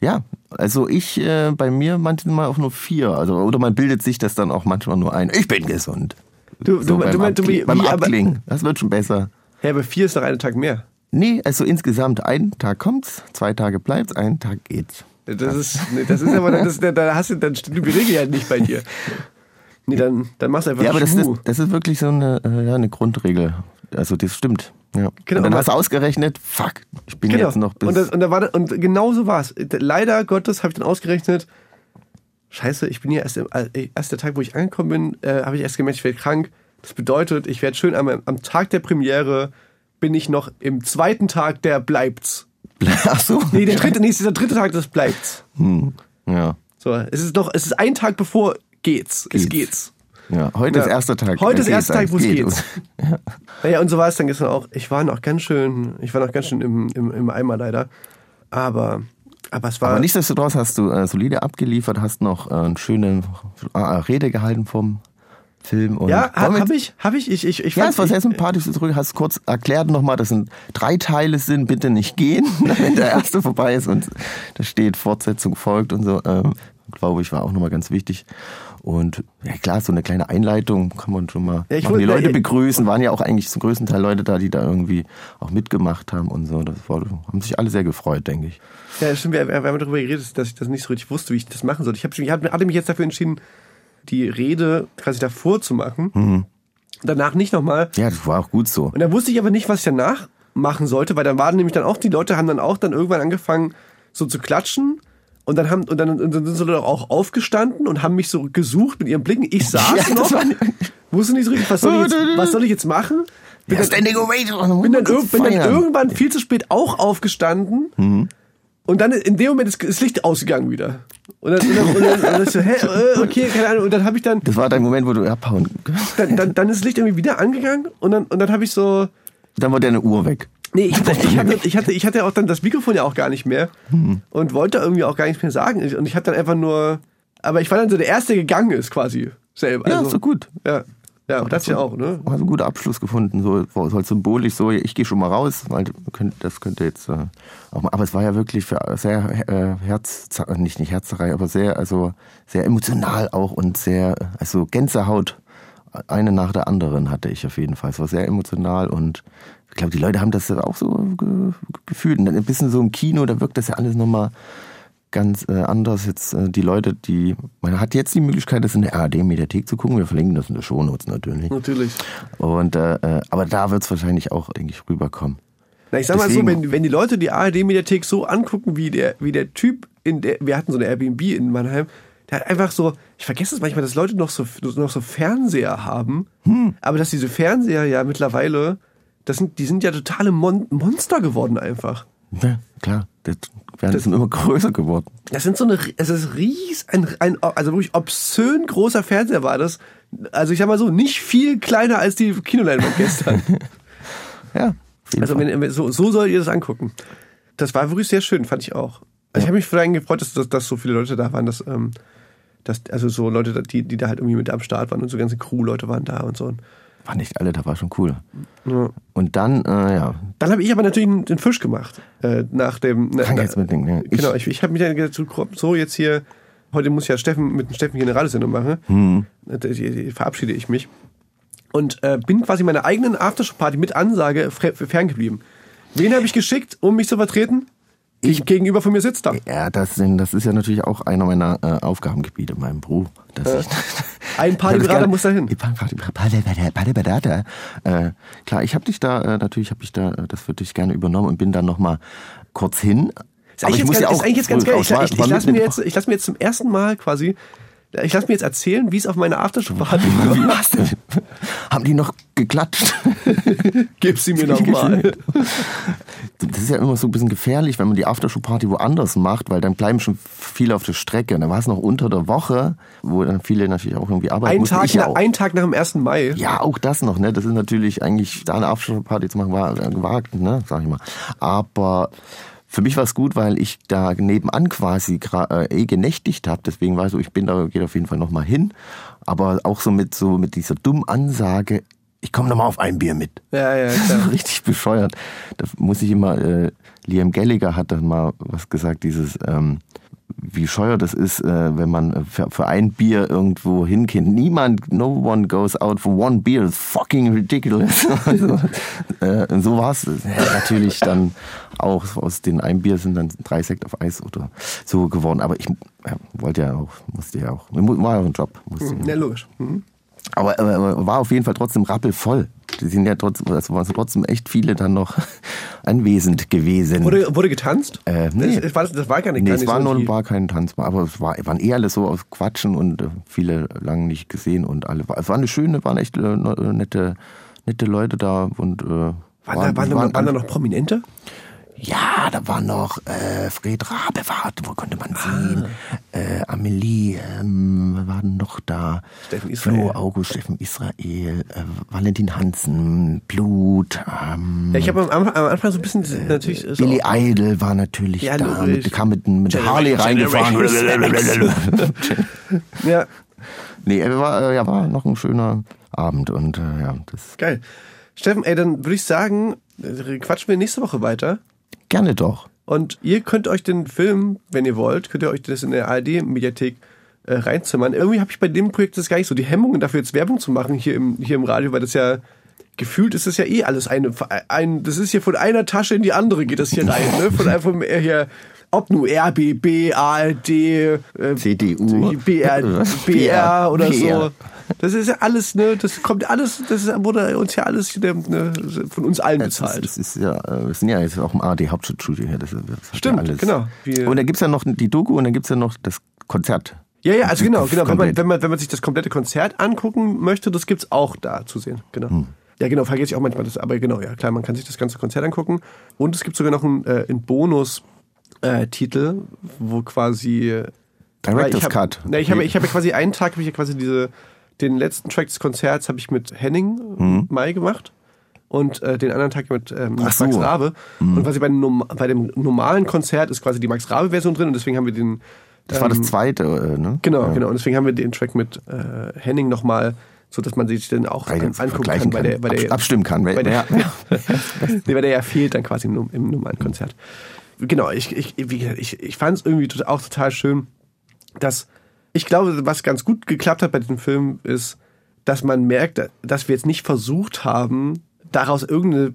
Ja, also ich äh, bei mir manchmal auch nur vier. Also oder man bildet sich das dann auch manchmal nur ein. Ich bin gesund. Du, So du, beim du, meinst, du, wie, beim Abklingen. Das wird schon besser. ja, aber vier ist doch einen Tag mehr. Nee, also insgesamt ein Tag kommt's, zwei Tage bleibt's, ein Tag geht's. Das ist, das ist aber, das, da- hast du, dann stimmt die Regel ja nicht bei dir. Nee, dann, dann machst du einfach Ja, aber das ist, Schmuh. das ist wirklich so eine, äh, ja, eine Grundregel. Also das stimmt. Ja. Genau, und dann hast du ausgerechnet, fuck, ich bin Genau. jetzt noch bis. und, das, und, da war, das- und genau so war es. Leider Gottes habe ich dann ausgerechnet, scheiße, ich bin hier erst, äh, erst der Tag, wo ich angekommen bin, äh, habe ich erst gemerkt, ich werde krank. Das bedeutet, ich werde schön am, am Tag der Premiere bin ich noch im zweiten Tag, der bleibt's. Ach so. Nee, der dritte, nee, ist der dritte Tag, das bleibt's. Hm. Ja. So, es ist noch, es ist ein Tag bevor geht's. Es Geht's. geht's. ja. Heute Ja. ist erster Tag. Heute ist erster Tag, wo es geht. geht. Naja, und so war es dann gestern auch. Ich war noch ganz schön, ich war noch ganz schön im, im, im Eimer leider. Aber, aber es war. Aber nichtsdestotrotz hast du äh, solide abgeliefert, hast noch äh, eine schöne äh, Rede gehalten vom Film. Und ja, habe ich, habe ich, ich, ich, ich Ja, es war sehr sympathisch. Du zurück hast kurz erklärt nochmal, dass es drei Teile sind. Bitte nicht gehen, wenn der erste vorbei ist und da steht Fortsetzung folgt und so. Ähm, Glaube ich, war auch nochmal ganz wichtig. Und ja klar, so eine kleine Einleitung kann man schon mal Ja, ich machen, die Leute begrüßen. Waren ja auch eigentlich zum größten Teil Leute da, die da irgendwie auch mitgemacht haben und so. Das war, haben sich alle sehr gefreut, denke ich. Ja, stimmt, wir, wir haben darüber geredet, dass ich das nicht so richtig wusste, wie ich das machen soll. Ich, hab, ich hab- hatte mich jetzt dafür entschieden, die Rede quasi davor zu machen. Mhm. Danach nicht nochmal. Ja, das war auch gut so. Und dann wusste ich aber nicht, was ich danach machen sollte, weil dann waren nämlich dann auch, die Leute haben dann auch dann irgendwann angefangen, so zu klatschen. Und dann haben, und dann, und dann sind sie doch auch aufgestanden und haben mich so gesucht mit ihren Blicken. Ich saß Ja, noch, war- wusste nicht so richtig, was soll ich jetzt, was soll ich jetzt machen? Bin Ja, dann, bin dann, bin dann irgendwann viel zu spät auch aufgestanden. Mhm. Und dann in dem Moment ist das Licht ausgegangen wieder. Und dann, und dann, und dann, und dann so, hä, äh, okay, keine Ahnung. Und dann habe ich dann, Das war der Moment, wo du abhauen. dann, dann, dann ist das Licht irgendwie wieder angegangen. Und dann, und dann habe ich so, Dann war deine Uhr weg. Nee, ich hatte, ich, hatte, ich, hatte, ich hatte auch dann das Mikrofon ja auch gar nicht mehr und wollte irgendwie auch gar nichts mehr sagen. Und ich hatte dann einfach nur. Aber ich war dann so der Erste, der gegangen ist quasi selber. Ja, also, so gut. Ja, ja das ja auch, ne? Hast einen guten Abschluss gefunden, so, so halt symbolisch, so, ich gehe schon mal raus, weil das könnte jetzt äh, auch mal, aber es war ja wirklich für sehr äh, Herz, nicht nicht Herzerei, aber sehr, also sehr emotional auch und sehr, also Gänsehaut, eine nach der anderen hatte ich auf jeden Fall. Es war sehr emotional und ich glaube, die Leute haben das auch so ge gefühlt. Und ein bisschen so im Kino, da wirkt das ja alles nochmal ganz äh, anders. Jetzt äh, die Leute, die, man hat jetzt die Möglichkeit, das in der ARD-Mediathek zu gucken. Wir verlinken das in der Shownotes natürlich. Natürlich. Und äh, äh, aber da wird es wahrscheinlich auch, denke ich, rüberkommen. Na, ich sag mal so, Deswegen- wenn, wenn die Leute die ARD-Mediathek so angucken, wie der, wie der Typ in der, wir hatten so eine Airbnb in Mannheim, der hat einfach so, ich vergesse es manchmal, dass Leute noch so, noch so Fernseher haben, Hm. aber dass diese Fernseher ja mittlerweile das sind, die sind ja totale Mon Monster geworden einfach. Ja, klar. Das werden das immer größer geworden. Das sind so eine, es ist ries, ein, ein, also wirklich obszön großer Fernseher war das. Also ich sag mal so, nicht viel kleiner als die Kinoleinwand gestern. Ja. Also wenn, so, so soll ihr das angucken. Das war wirklich sehr schön, fand ich auch. Also ich habe mich vor allem gefreut, dass, dass, dass so viele Leute da waren, dass, ähm, dass also so Leute, die, die da halt irgendwie mit am Start waren und so ganze Crew-Leute waren da und so. War nicht alle, da war schon cool. Ja. Und dann, äh, ja, Dann habe ich aber natürlich den, Fisch gemacht. Äh, nach dem. Na, Krankheitsmittel. Ne? Ich- Genau, ich, ich habe mich dann gedacht, so jetzt hier, heute muss ja Steffen mit dem Steffen Radiosendung machen. Hm. Äh, die- verabschiede ich mich. Und äh, bin quasi meiner eigenen Aftershow-Party mit Ansage ferngeblieben. Wen habe ich geschickt, um mich zu vertreten? Ich gegenüber von mir sitzt da. Ja, das, sind, das ist ja natürlich auch einer meiner äh, Aufgabengebiete, mein Beruf. Dass ich, Ein Partyberater muss da hin. Partyberater. Äh, klar, ich habe dich da, äh, natürlich habe ich da äh, das für dich gerne übernommen und bin dann nochmal kurz hin. Ist eigentlich, jetzt, ganz, ist eigentlich jetzt ganz geil. Ich, ich, ich lasse mir, jetzt, ich lass mir jetzt zum ersten Mal quasi, ich lasse mir jetzt erzählen, wie es auf meiner Aftershow-Party Wie war. war's denn? Haben die noch geklatscht? Gib sie mir nochmal. Das ist ja immer so ein bisschen gefährlich, wenn man die Aftershow-Party woanders macht, weil dann bleiben schon viele auf der Strecke. Und dann war es noch unter der Woche, wo dann viele natürlich auch irgendwie arbeiten Ein mussten. Tag, auch. ein Tag nach dem 1. Mai. Ja, auch das noch, ne? Das ist natürlich eigentlich, da eine Aftershow-Party zu machen, war gewagt, ne? Sag ich mal. Aber für mich war es gut, weil ich da nebenan quasi äh, eh genächtigt habe. Deswegen war ich so, ich bin da, geht auf jeden Fall nochmal hin. Aber auch so mit so mit dieser dummen Ansage, ich komme nochmal auf ein Bier mit. Ja, ja, klar. richtig bescheuert. Da muss ich immer, äh, Liam Gallagher hat dann mal was gesagt, dieses, ähm, wie scheuer das ist, äh, wenn man äh, für, ein Bier irgendwo hingeht. Niemand, no one goes out for one beer. It's fucking ridiculous. also, äh, und so war es natürlich dann auch. Aus den ein Bier sind dann drei Sekt auf Eis oder so geworden. Aber ich ja, wollte ja auch, musste ja auch, war ja auch ein Job. Musste, Ja, logisch. Mhm. Aber, aber war auf jeden Fall trotzdem rappelvoll. Die sind ja trotzdem, es waren trotzdem echt viele dann noch anwesend gewesen. Wurde, wurde getanzt? Äh, nee. Das, das, war, das war gar nicht, nee, es war, so nur, war kein Tanz, aber es war, waren eher alles so auf Quatschen und äh, viele lang nicht gesehen und alle. Es war eine schöne, waren echt äh, ne- nette, nette Leute da und äh, Waren, da, waren, da, waren da noch Prominente? Ja, da war noch äh, Fred Rabe, war, wo konnte man sehen? Äh, Amelie, ähm, wer war denn noch da? Steffen Israel. Flo August, Steffen Israel, äh, Valentin Hansen, Blut, ähm, Ja, ich habe am, Anfang- am Anfang so ein bisschen natürlich so Billy Idol war natürlich Ja, da, mit, kam mit, mit Harley reingefahren. Ja, nee, er war, äh, ja, war noch ein schöner Abend und äh, ja, das geil. Steffen, ey, dann würde ich sagen, äh, quatschen wir nächste Woche weiter. Gerne doch. Und ihr könnt euch den Film, wenn ihr wollt, könnt ihr euch das in der ARD-Mediathek äh, reinzimmern. Irgendwie habe ich bei dem Projekt das gar nicht so die Hemmungen dafür, jetzt Werbung zu machen hier im, hier im Radio, weil das ja gefühlt ist das ja eh alles eine, ein, das ist hier von einer Tasche in die andere geht das hier rein, ne? Von einfach hier, ob nur RBB, ARD, äh, CDU. BR, BR oder so. Das ist ja alles, ne, das kommt alles, das ist, wurde uns ja alles ne, von uns allen Das ist, bezahlt. das ist ja, äh, wir sind ja jetzt auch im ARD Hauptstadtstudio hier. Das, das Stimmt, ja alles. genau. Wir- und dann gibt's ja noch die Doku und dann gibt's ja noch das Konzert. Ja, ja, also genau, genau. Wenn man, wenn, man, wenn man sich das komplette Konzert angucken möchte, das gibt's auch da zu sehen. Genau. Ja, genau, vergesse ich auch manchmal das. Aber genau, ja, klar, man kann sich das ganze Konzert angucken. Und es gibt sogar noch einen, äh, einen Bonus-Titel, wo quasi. äh, Director's Cut. Ne, ich habe ich hab ja quasi einen Tag, habe ich ja quasi diese, den letzten Track des Konzerts habe ich mit Henning Mhm. Mai gemacht. Und äh, den anderen Tag mit, ähm, mit so. Max Rabe. Und quasi bei, bei dem normalen Konzert ist quasi die Max Rabe-Version drin und deswegen haben wir den. Das war das ähm, zweite, äh, ne? Genau, ja. genau. Und deswegen haben wir den Track mit äh, Henning nochmal, so dass man sich den auch Beide an, angucken vergleichen kann, weil der, weil der, Abs- abstimmen kann. Weil, der, ja. nee, weil der ja fehlt dann quasi im, im normalen Konzert. Genau, ich, ich, ich, ich fand es irgendwie auch total schön, dass ich glaube, was ganz gut geklappt hat bei diesem Film ist, dass man merkt, dass wir jetzt nicht versucht haben, daraus irgendeine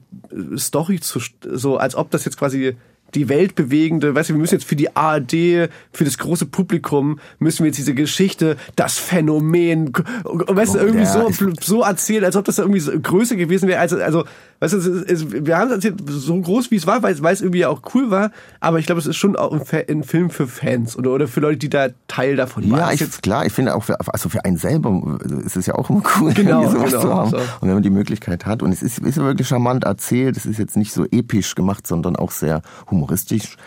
Story zu, so als ob das jetzt quasi die weltbewegende, weißt du, wir müssen jetzt für die ARD, für das große Publikum, müssen wir jetzt diese Geschichte, das Phänomen, weißt du, Oh, irgendwie so, so erzählen, als ob das irgendwie so größer gewesen wäre. Also, also weißt du, wir haben es erzählt, so groß wie es war, weil, es- weil es irgendwie auch cool war, aber ich glaube, es ist schon auch ein, ein Film für Fans oder, oder für Leute, die da Teil davon waren. Ja, ich, klar, ich finde auch für, also für einen selber ist es ja auch immer cool, Genau, sowas genau, zu haben. so. Und wenn man die Möglichkeit hat. Und es ist, ist wirklich charmant erzählt, es ist jetzt nicht so episch gemacht, sondern auch sehr humoristisch.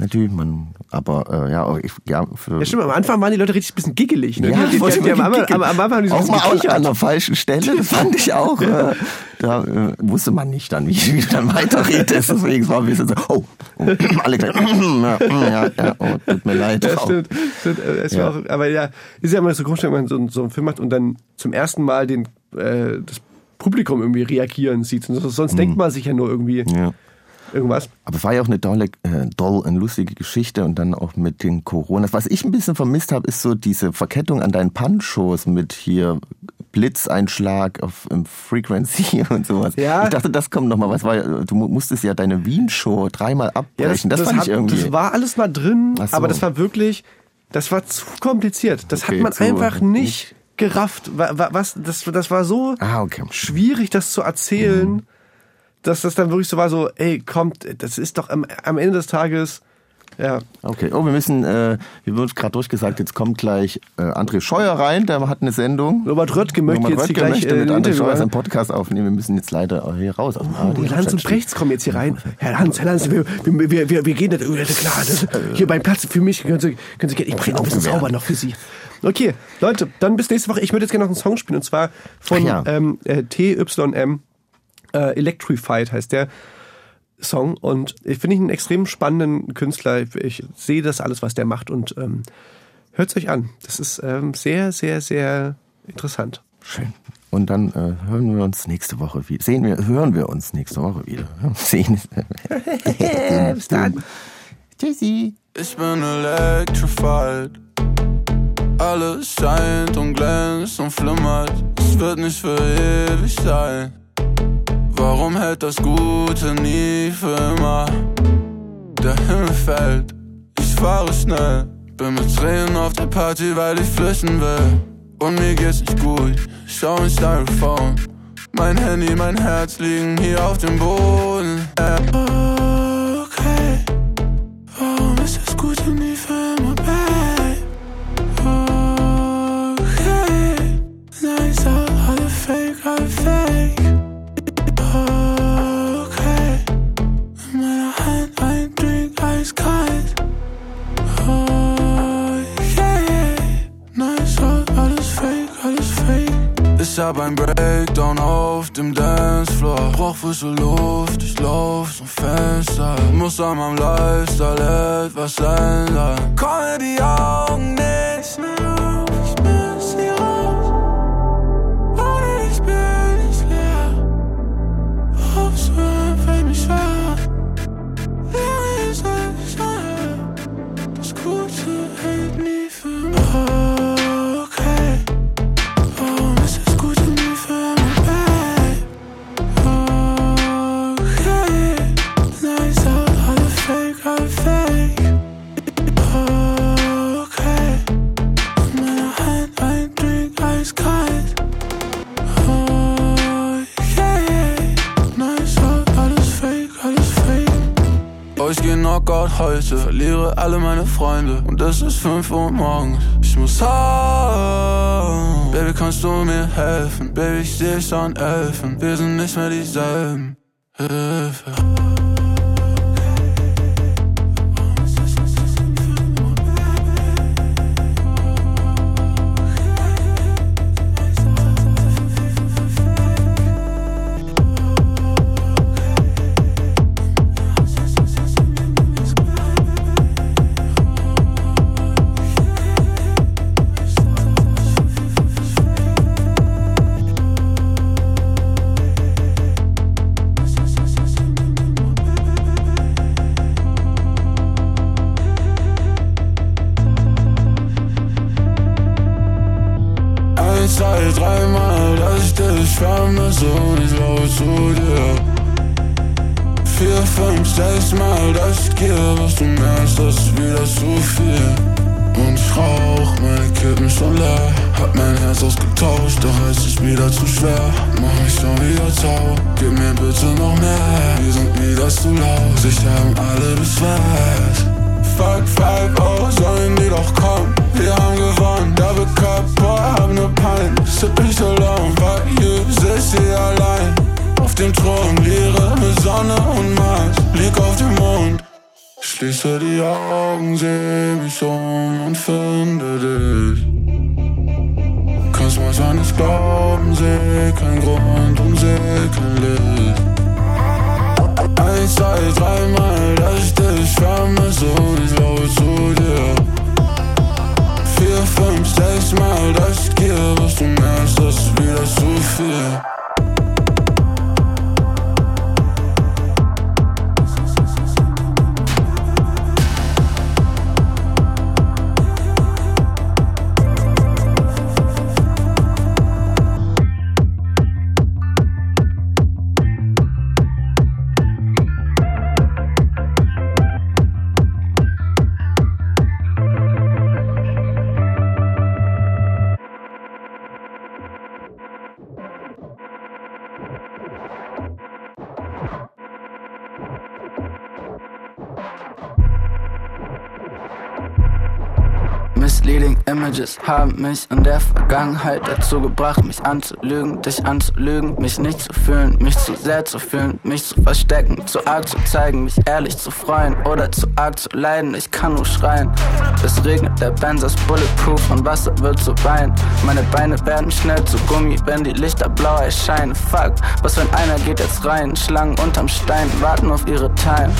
Natürlich, man, aber äh, ja, auch ich, ja, für, Ja, stimmt, am Anfang waren die Leute richtig ein bisschen giggelig. Ne? Ja, die, die, die, die, am, am, am Anfang die so auch mal an, gekichert. an der falschen Stelle, fand ich auch. äh, da äh, wusste man nicht dann, wie, du dann weiterredest. Deswegen es war ein bisschen so, oh, oh alle gleich, ja, ja, ja, oh, tut mir leid. Ja, Oh. stimmt. stimmt äh, es Ja. War auch, aber ja, ist ja immer so komisch, wenn man so, so einen Film macht und dann zum ersten Mal den, äh, das Publikum irgendwie reagieren sieht. Sonst denkt man sich ja nur irgendwie Mhm. Ja. Irgendwas. Aber es war ja auch eine tolle, äh, doll und lustige Geschichte und dann auch mit den Coronas. Was ich ein bisschen vermisst habe, ist so diese Verkettung an deinen Punch-Shows mit hier Blitzeinschlag auf im Frequency und sowas. Ja. Ich dachte, das kommt nochmal. Was war, ja- du mu- musstest ja deine Wien-Show dreimal abbrechen. das, fand hat, ich irgendwie. das war alles mal drin, so. aber das war wirklich, das war zu kompliziert. Das Okay, hat man einfach nicht gerafft. Wa- wa- Was, das, das war so ah, okay. schwierig, das zu erzählen, Mhm. Dass das dann wirklich so war, so, ey, kommt, das ist doch am, am Ende des Tages, ja, Okay. Oh, wir müssen, äh, wir wurden gerade durchgesagt, jetzt kommt gleich äh, André Scheuer rein, der hat eine Sendung. Robert Röttge möchte Robert jetzt hier Röttger gleich möchte äh, mit ein André Scheuer seinen. Podcast aufnehmen. Wir müssen jetzt leider hier raus aus dem Oh, ARD Lanz und Brechts kommen jetzt hier rein. Herr Hans, Herr Lanz, wir, wir, wir, wir, gehen nicht, ja, klar, das, hier beim Platz für mich können Sie, können Sie gerne, ich bringe auch ein bisschen. Zauber noch für Sie. Okay, Leute, dann bis nächste Woche. Ich würde jetzt gerne noch einen Song spielen und zwar von ja. ähm, äh, TYM, äh, Electrified heißt der Song und ich finde ihn einen extrem spannenden Künstler. Ich, ich sehe das alles, was der macht und ähm, hört es euch an. Das ist ähm, sehr, sehr, sehr interessant. Schön. Und dann äh, hören wir uns nächste Woche wieder. Sehen wir, hören wir uns nächste Woche wieder. Sehen. Bis dann. Tschüssi. Ich bin electrified. Alles scheint und glänzt und flimmert. Es wird nicht für ewig sein. Warum hält das Gute nie für immer? Der Himmel fällt, ich fahre schnell. Bin mit Tränen auf der Party, weil ich flüchten will. Und mir geht's nicht gut, ich schau in Styrofoam. Mein Handy, mein Herz liegen hier auf dem Boden. Äh, Okay. Warum ist das Gute nie für immer hab ein Breakdown auf dem Dancefloor. Brauch frische Luft, ich lauf zum Fenster. Muss an meinem Lifestyle etwas ändern. Komm mir die Augen nicht mehr Knockout heute, verliere alle meine Freunde und es ist 5 Uhr morgens. Ich muss heim. Baby, kannst du mir helfen? Baby, ich seh schon Elfen. Wir sind nicht mehr dieselben. Hilfe. city hall. Images haben mich in der Vergangenheit dazu gebracht, mich anzulügen, dich anzulügen, mich nicht zu fühlen, mich zu sehr zu fühlen, mich zu verstecken, zu arg zu zeigen, mich ehrlich zu freuen oder zu arg zu leiden. Ich kann nur schreien. Es regnet, der Benz ist bulletproof und Wasser wird zu Wein. Meine Beine werden schnell zu Gummi, wenn die Lichter blau erscheinen. Fuck, was wenn einer geht jetzt rein? Schlangen unterm Stein warten auf ihre Time.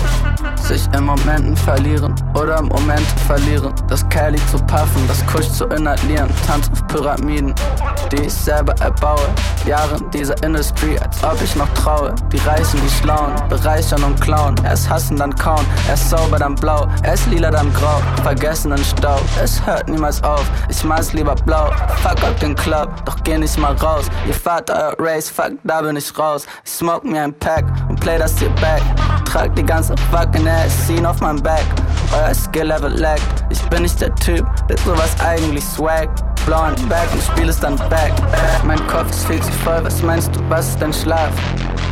Sich in Momenten verlieren oder im Moment verlieren. Das Kelly zu puffen, das Kusch zu inhalieren. Tanz auf Pyramiden, die ich selber erbaue. Jahre in dieser Industry, als ob ich noch traue. Die Reichen, die Schlauen, bereichern und klauen. Erst hassen, dann kauen. Erst sauber, dann blau. Erst lila, dann grau. Vergessen in Staub. Es hört niemals auf. Ich mal's lieber blau. Fuck up den Club, doch geh nicht mal raus. Ihr fahrt euer Race, fuck, da bin ich raus. Ich smoke mir ein Pack und play das hier back. Trag die ganze fucking ass scene auf meinem Back. Euer Skill-Level laggt. Ich bin nicht der Typ, der sowas eigentlich swag. Blauen Back und spiel es dann back. Mein Kopf ist viel zu voll, was meinst du, was ist dein Schlaf?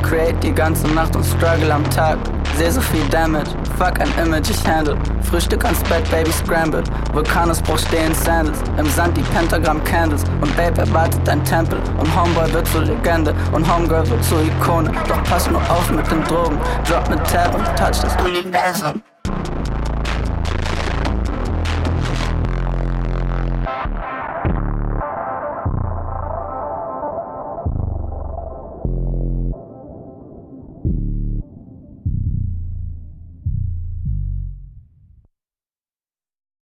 Create die ganze Nacht und struggle am Tag. Seh so viel Damage, fuck ein Image, ich handle. Frühstück ans Bett, Baby scrambled. Vulkanausbruch stehen Sandals. Im Sand die Pentagram Candles. Und Babe erwartet ein Tempel. Und Homeboy wird zur Legende. Und Homegirl wird zur Ikone. Doch pass nur auf mit den Drogen. Drop ne Tab und touch das Universum.